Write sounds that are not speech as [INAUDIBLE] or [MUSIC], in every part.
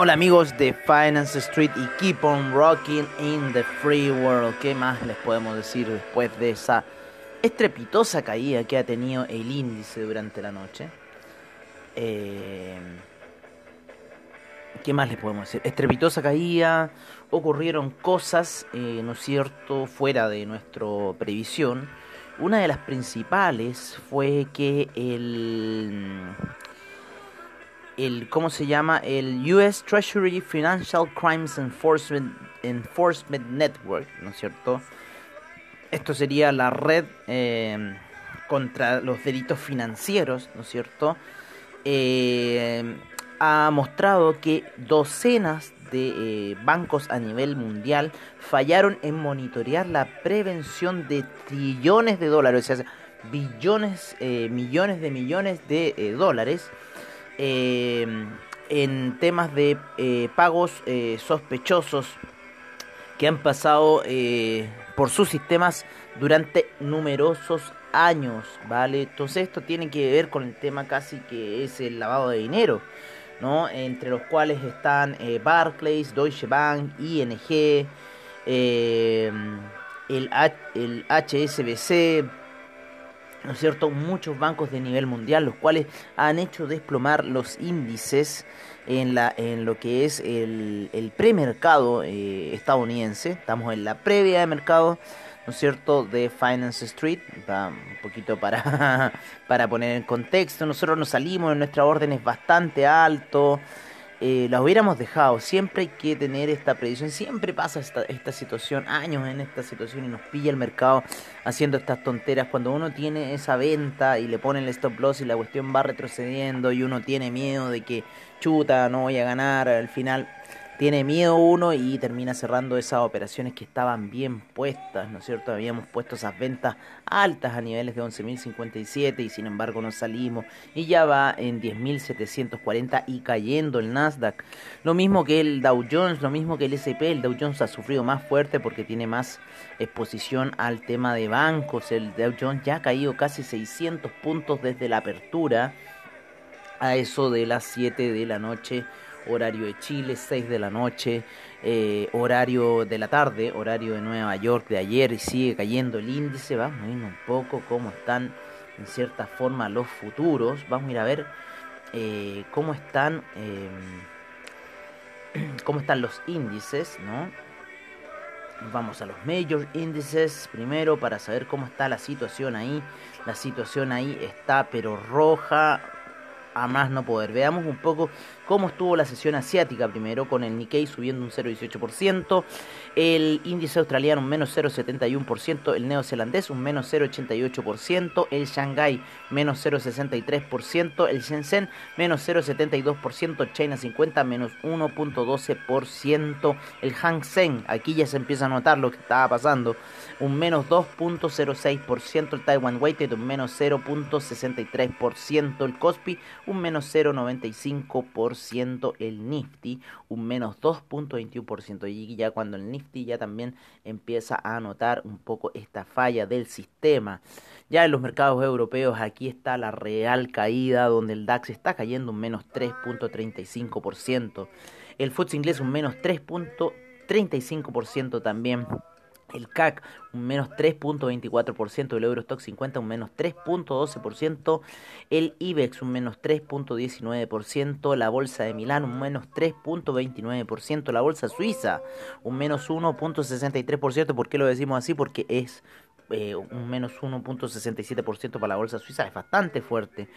Hola amigos de Finance Street y Keep on Rocking in the Free World. ¿Qué más les podemos decir después de esa estrepitosa caída que ha tenido el índice durante la noche? Eh, ¿Qué más les podemos decir? Estrepitosa caída, ocurrieron cosas, eh, ¿no es cierto?, fuera de nuestra previsión. Una de las principales fue que el el ¿cómo se llama? El US Treasury Financial Crimes Enforcement, Enforcement Network, ¿no es cierto? Esto sería la red eh, contra los delitos financieros, ¿no es cierto? Eh, ha mostrado que docenas de eh, bancos a nivel mundial fallaron en monitorear la prevención de trillones de dólares, o sea, billones, millones de millones de dólares Em, en temas de eh, pagos eh, sospechosos que han pasado eh, por sus sistemas durante numerosos años, ¿vale? Entonces esto tiene que ver con el tema casi que es el lavado de dinero, ¿no? Entre los cuales están Barclays, Deutsche Bank, ING, em, el, el HSBC, ¿no es cierto? Muchos bancos de nivel mundial, los cuales han hecho desplomar los índices en, la, en lo que es el, el premercado eh, estadounidense. Estamos en la previa de mercado, ¿no es cierto?, de Finance Street. un poquito para, [LAUGHS] para poner en contexto. Nosotros nos salimos, nuestra orden es bastante alto eh, la hubiéramos dejado. Siempre hay que tener esta predicción. Siempre pasa esta, esta situación, años en esta situación y nos pilla el mercado haciendo estas tonteras. Cuando uno tiene esa venta y le ponen el stop loss y la cuestión va retrocediendo y uno tiene miedo de que chuta, no voy a ganar, al final tiene miedo uno y termina cerrando esas operaciones que estaban bien puestas, ¿no es cierto? Habíamos puesto esas ventas altas a niveles de 11.057 y sin embargo no salimos y ya va en 10.740 y cayendo el Nasdaq. Lo mismo que el Dow Jones, lo mismo que el S&P, el Dow Jones ha sufrido más fuerte porque tiene más exposición al tema de bancos, el Dow Jones ya ha caído casi 600 puntos desde la apertura a eso de las 7 de la noche horario de Chile, 6 de la noche, eh, horario de la tarde, horario de Nueva York de ayer y sigue cayendo el índice. Vamos a ir un poco cómo están en cierta forma los futuros. Vamos a ir a ver eh, cómo están em, [CLEARS THROAT] cómo están los índices, ¿no? Vamos a los major índices primero para saber cómo está la situación ahí. La situación ahí está pero roja, a más no poder. Veamos un poco cómo estuvo la sesión asiática primero, con el Nikkei subiendo un 0,18%, el índice australiano un menos 0,71%, el neozelandés un menos 0,88%, el Shanghai menos 0,63%, el Shenzhen menos 0,72%, China 50 menos 1,12%, el Hang Seng, aquí ya se empieza a notar lo que estaba pasando, un menos 2.06%, el Taiwan Weighted un menos 0.63%, el Kospi un menos 0.95%, el Nifty un menos 2.21% y ya cuando el Nifty ya también empieza a notar un poco esta falla del sistema. Ya en los mercados europeos aquí está la real caída donde el DAX está cayendo un menos 3.35%, el FTSE inglés un menos 3.35% también el CAC un menos 3.24%, el Eurostock 50 un menos 3.12%, el IBEX un menos 3.19%, la Bolsa de Milán un menos 3.29%, la Bolsa Suiza un menos 1.63%. ¿Por qué lo decimos así? Porque es eh, un menos 1.67% para la bolsa suiza, es bastante fuerte.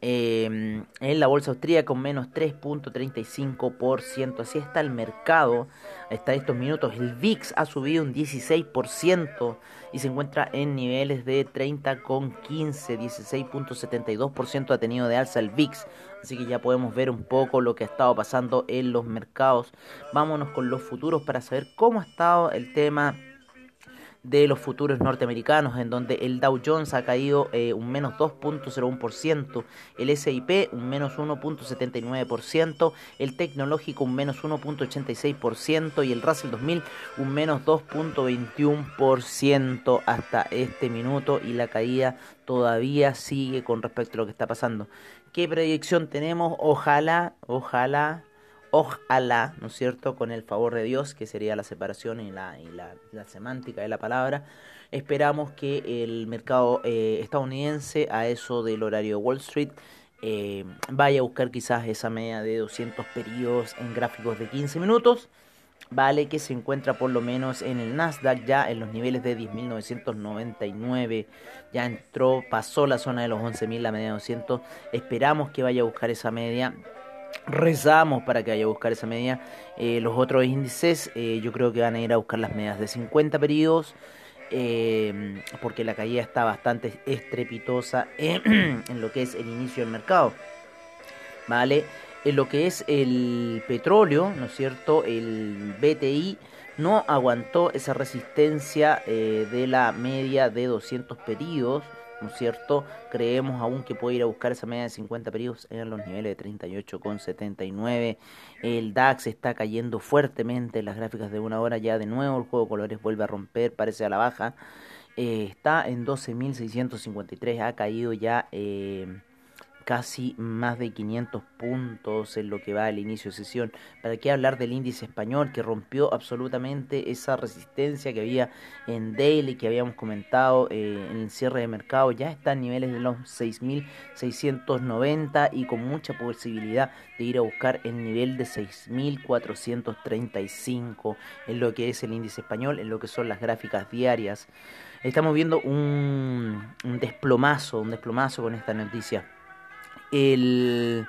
Eh, en la bolsa austríaca con menos 3.35%. Así está el mercado hasta estos minutos. El VIX ha subido un 16% y se encuentra en niveles de 30,15, 16.72% ha tenido de alza el VIX. Así que ya podemos ver un poco lo que ha estado pasando en los mercados. Vámonos con los futuros para saber cómo ha estado el tema de los futuros norteamericanos, en donde el Dow Jones ha caído eh, un menos 2.01%, el SIP un menos 1.79%, el tecnológico un menos 1.86% y el Russell 2000 un menos 2.21% hasta este minuto y la caída todavía sigue con respecto a lo que está pasando. ¿Qué predicción tenemos? Ojalá, ojalá ojalá, ¿no es cierto?, con el favor de Dios, que sería la separación y la, semántica de la palabra, esperamos que el mercado eh, estadounidense, a eso del horario Wall Street, eh, vaya a buscar quizás esa media de 200 periodos en gráficos de 15 minutos, vale que se encuentra por lo menos en el Nasdaq ya en los niveles de 10.999, ya entró, pasó la zona de los 11.000, la media de 200, esperamos que vaya a buscar esa media rezamos para que vaya a buscar esa media. Eh, los otros índices eh, yo creo que van a ir a buscar las medias de 50 periodos. Eh, porque la caída está bastante estrepitosa [CLEARS THROAT] en, lo que es el inicio del mercado. ¿Vale? En lo que es el petróleo, ¿no es cierto? El BTI no aguantó esa resistencia de la media de 200 periodos ¿no es cierto? Creemos aún que puede ir a buscar esa media de 50 periodos en los niveles de 38,79. El DAX está cayendo fuertemente en las gráficas de una hora ya de nuevo. El juego de colores vuelve a romper, parece a la baja. Eh, está en 12.653, ha caído ya... Eh, casi más de 500 puntos en lo que va al inicio de sesión. ¿Para qué hablar del índice español que rompió absolutamente esa resistencia que había en daily que habíamos comentado eh, en el cierre de mercado? Ya está a niveles de los 6.690 y con mucha posibilidad de ir a buscar el nivel de 6.435 en lo que es el índice español, en lo que son las gráficas diarias. Estamos viendo un desplomazo, un desplomazo con esta noticia el,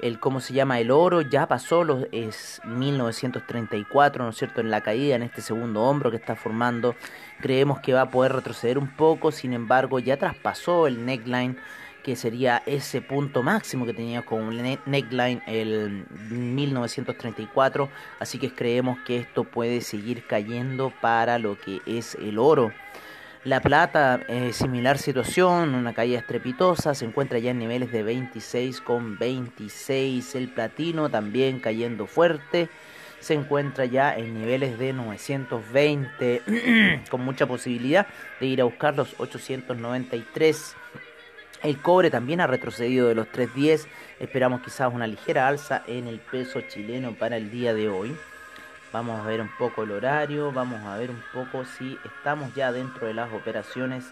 el cómo se llama el oro ya pasó los es 1934 no es cierto en la caída en este segundo hombro que está formando. Creemos que va a poder retroceder un poco sin embargo ya traspasó el neckline que sería ese punto máximo que tenía con neckline el 1934 así que creemos que esto puede seguir cayendo para lo que es el oro la plata, eh, similar situación, una caída estrepitosa, se encuentra ya en niveles de 26,26. El platino también cayendo fuerte, se encuentra ya en niveles de 920, [CLEARS THROAT] con mucha posibilidad de ir a buscar los 893. El cobre también ha retrocedido de los 310, esperamos quizás una ligera alza en el peso chileno para el día de hoy. Vamos a ver un poco el horario, vamos a ver un poco si estamos ya dentro de las operaciones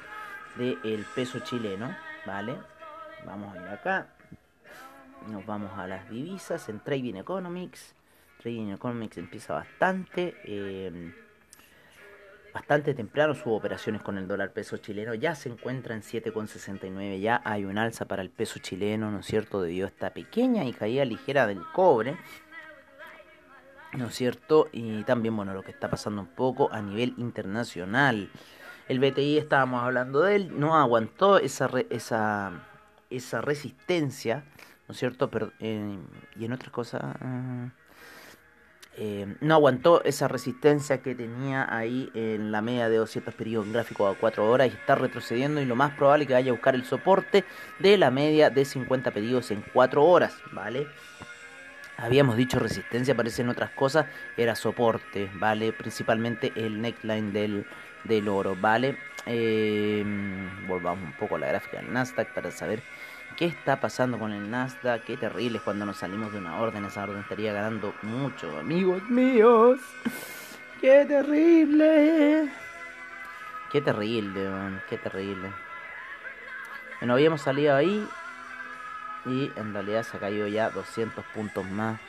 del peso chileno, ¿vale? Vamos a ir acá, nos vamos a las divisas en Trading Economics. Trading Economics empieza bastante, em, bastante temprano sus operaciones con el dólar peso chileno. Ya se encuentra en 7,69, ya hay un alza para el peso chileno, ¿no es cierto? Debido a esta pequeña y caída ligera del cobre. ¿No es cierto? Y también, bueno, lo que está pasando un poco a nivel internacional. El BTI, estábamos hablando de él, no aguantó esa, esa, esa resistencia, ¿no es cierto? Pero, eh, y en otras cosas, eh, no aguantó esa resistencia que tenía ahí en la media de 200 periodos gráficos a 4 horas y está retrocediendo y lo más probable es que vaya a buscar el soporte de la media de 50 pedidos en 4 horas, ¿vale? Habíamos dicho resistencia, aparecen otras cosas, era soporte, ¿vale? Principalmente el neckline del, del oro, ¿vale? Em, volvamos un poco a la gráfica del Nasdaq para saber qué está pasando con el Nasdaq. Qué terrible es cuando nos salimos de una orden, esa orden estaría ganando mucho, amigos míos. Qué terrible. Qué terrible, qué terrible. Bueno, habíamos salido ahí y en realidad se ha caído ya 200 puntos más.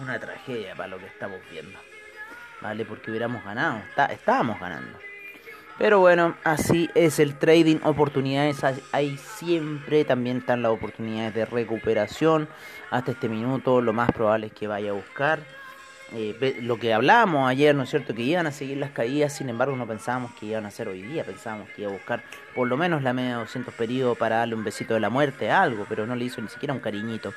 Una tragedia para lo que estamos viendo. ¿Vale? Porque hubiéramos ganado. Está, estábamos ganando. Pero bueno, así es el trading, oportunidades hay siempre, también están las oportunidades de recuperación. Hasta este minuto lo más probable es que vaya a buscar eh, lo que hablábamos ayer, ¿no es cierto? Que iban a seguir las caídas, sin embargo no pensábamos que iban a hacer hoy día, pensábamos que iba a buscar por lo menos la media de 200 periodos para darle un besito de la muerte, algo, pero no le hizo ni siquiera un cariñito.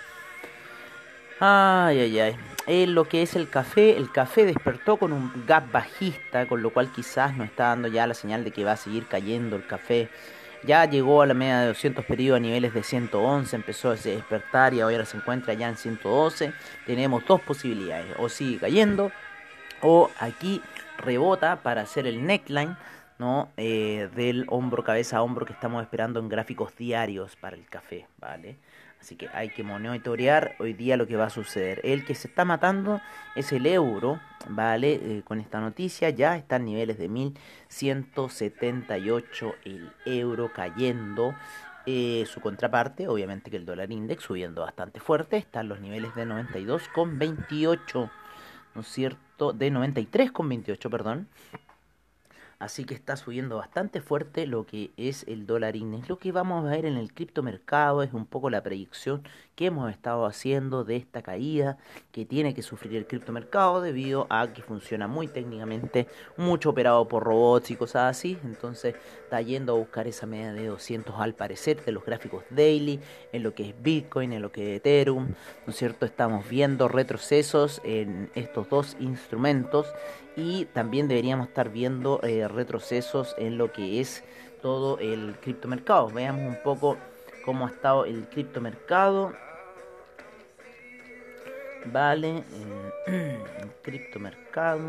Ay, ay, ay. Lo que es el café, el café despertó con un gap bajista, con lo cual quizás no está dando ya la señal de que va a seguir cayendo el café. Ya llegó a la media de 200 periodos a niveles de 111, empezó a despertar y ahora se encuentra ya en 112. Tenemos dos posibilidades, o sigue cayendo o aquí rebota para hacer el neckline ¿no? Eh, del hombro cabeza a hombro que estamos esperando en gráficos diarios para el café, ¿vale? Así que hay que monitorear hoy día lo que va a suceder. El que se está matando es el euro, ¿vale? Eh, con esta noticia ya está en niveles de 1178 el euro cayendo. Eh, su contraparte, obviamente que el dólar index subiendo bastante fuerte, está en los niveles de 92,28, ¿no es cierto? De 93,28, perdón. Así que está subiendo bastante fuerte lo que es el dólar index. Lo que vamos a ver en el criptomercado es un poco la predicción que hemos estado haciendo de esta caída que tiene que sufrir el criptomercado debido a que funciona muy técnicamente, mucho operado por robots y cosas así. Entonces está yendo a buscar esa media de 200 al parecer de los gráficos daily en lo que es Bitcoin, en lo que es Ethereum. ¿No es cierto? Estamos viendo retrocesos en estos dos instrumentos y también deberíamos estar viendo eh, retrocesos en lo que es todo el criptomercado. Veamos un poco cómo ha estado el criptomercado. Vale, eh, [CLEARS THROAT] el criptomercado.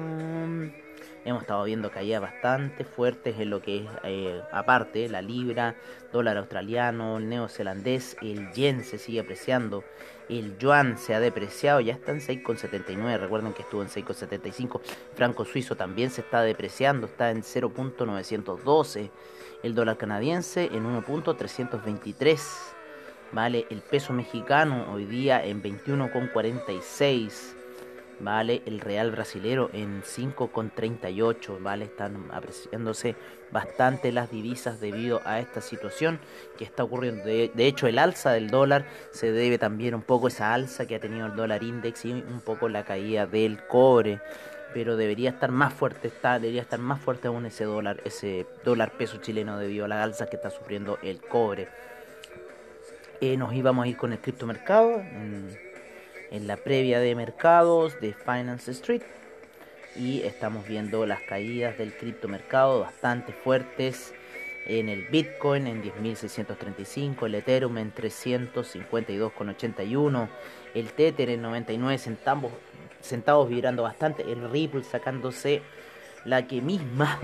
Hemos estado viendo caídas bastante fuertes en lo que es, eh, aparte, la libra, dólar australiano, el neozelandés, el yen se sigue apreciando, el yuan se ha depreciado, ya está en 6,79, recuerden que estuvo en 6,75, franco suizo también se está depreciando, está en 0.912, el dólar canadiense en 1.323, vale, el peso mexicano hoy día en 21,46, vale el real brasilero en 5,38 vale están apreciándose bastante las divisas debido a esta situación que está ocurriendo. De, hecho el alza del dólar se debe también un poco a esa alza que ha tenido el dólar index y un poco la caída del cobre pero debería estar más fuerte está debería estar más fuerte aún ese dólar ese dólar peso chileno debido a la alza que está sufriendo el cobre. Eh, nos íbamos a ir con el criptomercado en la previa de mercados de Finance Street. Y estamos viendo las caídas del criptomercado bastante fuertes en el Bitcoin en 10.635, el Ethereum en 352,81, el Tether en 99 centavos, centavos vibrando bastante, el Ripple sacándose la que misma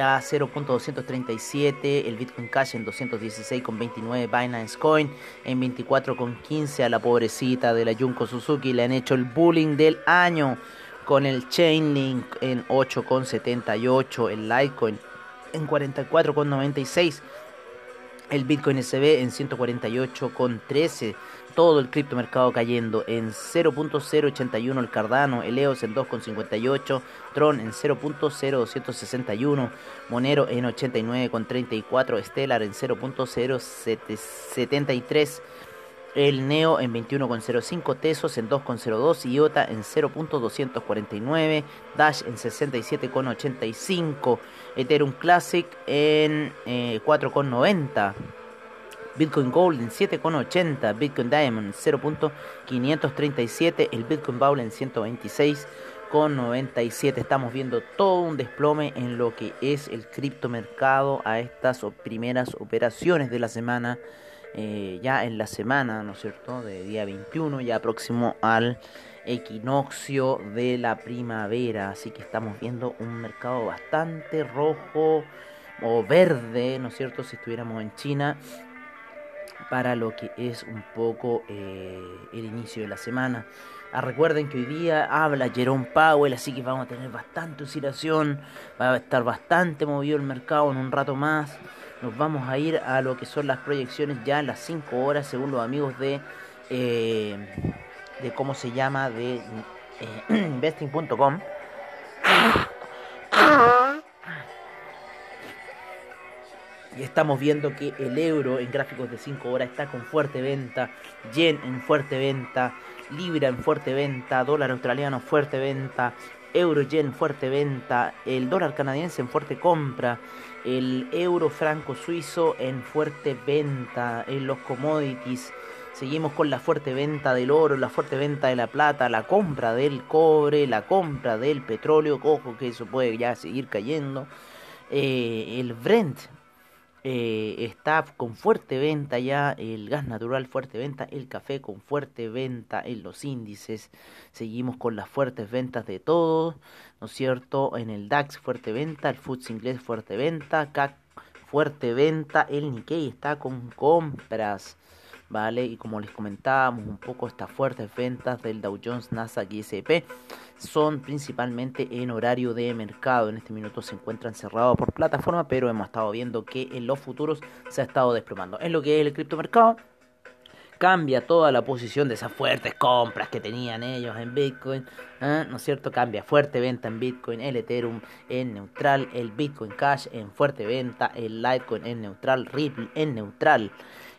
a 0.237, el Bitcoin Cash en 216,29, Binance Coin en 24,15 a la pobrecita de la Junko Suzuki. Le han hecho el bullying del año con el Chainlink en 8,78, el Litecoin en 44,96, el Bitcoin SB en 148,13 todo el criptomercado cayendo en 0.081 el Cardano, el EOS en 2.58, Tron en 0.0261, Monero en 89.34, Stellar en 0.073, el Neo en 21.05, Tesos en 2.02, IOTA en 0.249, Dash en 67.85, Ethereum Classic en 4.90. Eh, Bitcoin Gold en 7,80, Bitcoin Diamond 0.537, el Bitcoin Bowl en 126,97. Estamos viendo todo un desplome en lo que es el criptomercado a estas primeras operaciones de la semana. Eh, ya en la semana, ¿no es cierto?, de día 21, ya próximo al equinoccio de la primavera. Así que estamos viendo un mercado bastante rojo o verde, ¿no es cierto?, si estuviéramos en China para lo que es un poco eh, el inicio de la semana. Ah, recuerden que hoy día habla Jerome Powell, así que vamos a tener bastante oscilación, va a estar bastante movido el mercado en un rato más. Nos vamos a ir a lo que son las proyecciones ya en las 5 horas, según los amigos de, eh, de cómo se llama, de eh, [CLEARS THROAT] investing.com. Y estamos viendo que el euro en gráficos de 5 horas está con fuerte venta, yen en fuerte venta, libra en fuerte venta, dólar australiano fuerte venta, euro yen fuerte venta, el dólar canadiense en fuerte compra, el euro franco suizo en fuerte venta, en los commodities. Seguimos con la fuerte venta del oro, la fuerte venta de la plata, la compra del cobre, la compra del petróleo, ojo que eso puede ya seguir cayendo. Eh, el Brent eh, está con fuerte venta ya, el gas natural fuerte venta, el café con fuerte venta en los índices. Seguimos con las fuertes ventas de todos, ¿no es cierto? En el DAX fuerte venta, el FTSE inglés fuerte venta, CAC fuerte venta, el Nikkei está con compras. ¿Vale? Y como les comentábamos un poco estas fuertes ventas del Dow Jones, Nasdaq y S&P son principalmente en horario de mercado. En este minuto se encuentran cerrados por plataforma, pero hemos estado viendo que en los futuros se ha estado desplomando. En lo que es el criptomercado, cambia toda la posición de esas fuertes compras que tenían ellos en Bitcoin, ¿eh? ¿no es cierto? Cambia fuerte venta en Bitcoin, el Ethereum en neutral, el Bitcoin Cash en fuerte venta, el Litecoin en neutral, Ripple en neutral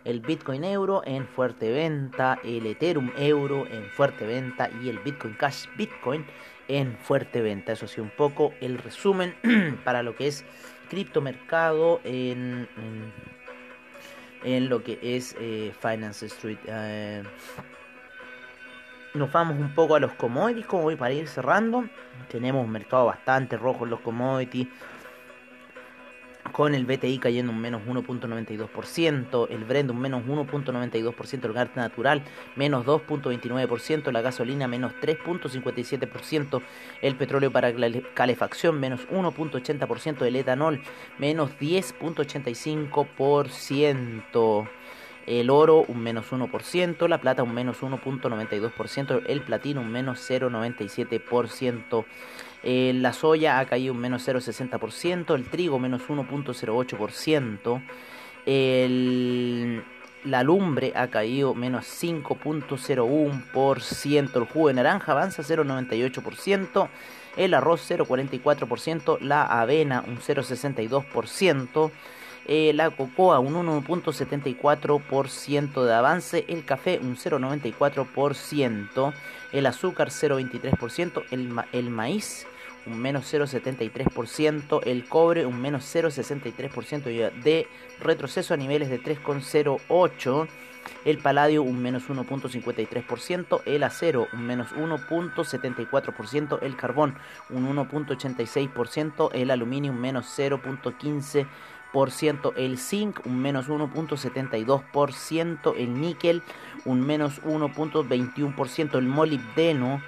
el Bitcoin euro en fuerte venta, el Ethereum euro en fuerte venta y el Bitcoin Cash Bitcoin en fuerte venta. Eso ha sido un poco el resumen [CLEARS THROAT] para lo que es criptomercado en, en, lo que es eh, Finance Street. Eh, nos vamos un poco a los commodities, como voy para ir cerrando. Tenemos un mercado bastante rojo en los commodities con el BTI cayendo un menos 1.92%, el Brent un menos 1.92%, el gas natural menos 2.29%, la gasolina menos 3.57%, el petróleo para calefacción menos 1.80%, el etanol menos 10.85%. El oro un menos 1%, la plata un menos 1.92%, el platino un menos 0.97%. Eh, la soya ha caído un menos 0,60%, el trigo menos 1.08%, la lumbre ha caído menos 5.01%, el jugo de naranja avanza 0.98%, el arroz 0.44%, la avena un 0.62%, eh, la cocoa un 1.74% de avance, el café un 0.94%, el azúcar 0.23%, el, el maíz un menos 0,73%, el cobre un menos 0,63% de retroceso a niveles de 3,08%, el paladio un menos 1.53%, el acero un menos 1.74%, el carbón un 1.86%, el aluminio un menos 0.15%, el zinc un menos 1.72%, el níquel un menos 1.21%, el molibdeno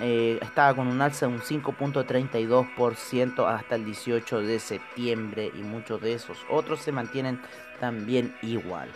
eh, estaba con un alza de un 5.32% hasta el 18 de septiembre y muchos de esos otros se mantienen también igual.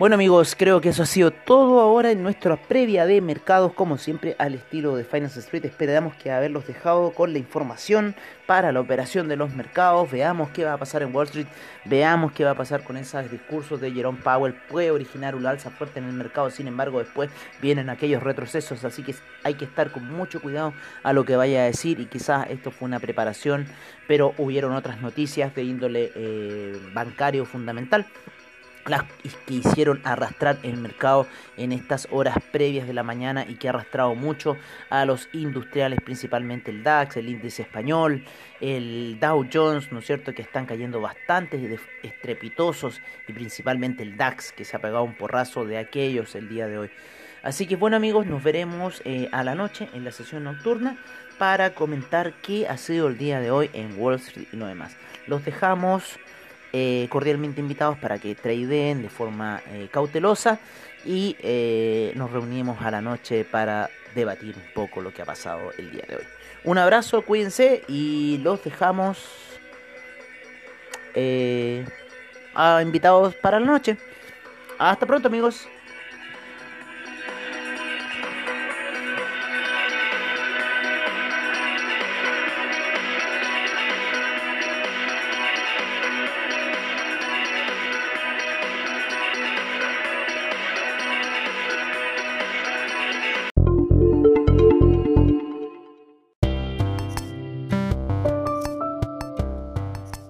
Bueno amigos, creo que eso ha sido todo ahora en nuestra previa de mercados, como siempre al estilo de Finance Street. Esperamos que haberlos dejado con la información para la operación de los mercados. Veamos qué va a pasar en Wall Street, veamos qué va a pasar con esos discursos de Jerome Powell. Puede originar un alza fuerte en el mercado, sin embargo después vienen aquellos retrocesos, así que hay que estar con mucho cuidado a lo que vaya a decir y quizás esto fue una preparación, pero hubieron otras noticias de índole eh, bancario fundamental que hicieron arrastrar el mercado en estas horas previas de la mañana y que ha arrastrado mucho a los industriales, principalmente el DAX, el índice español, el Dow Jones, ¿no es cierto?, que están cayendo bastante estrepitosos y principalmente el DAX, que se ha pegado un porrazo de aquellos el día de hoy. Así que bueno amigos, nos veremos eh, a la noche en la sesión nocturna para comentar qué ha sido el día de hoy en Wall Street y no demás. Los dejamos eh, cordialmente invitados para que tradeen de forma eh, cautelosa y eh, nos reunimos a la noche para debatir un poco lo que ha pasado el día de hoy. Un abrazo, cuídense y los dejamos a invitados para la noche. Hasta pronto amigos.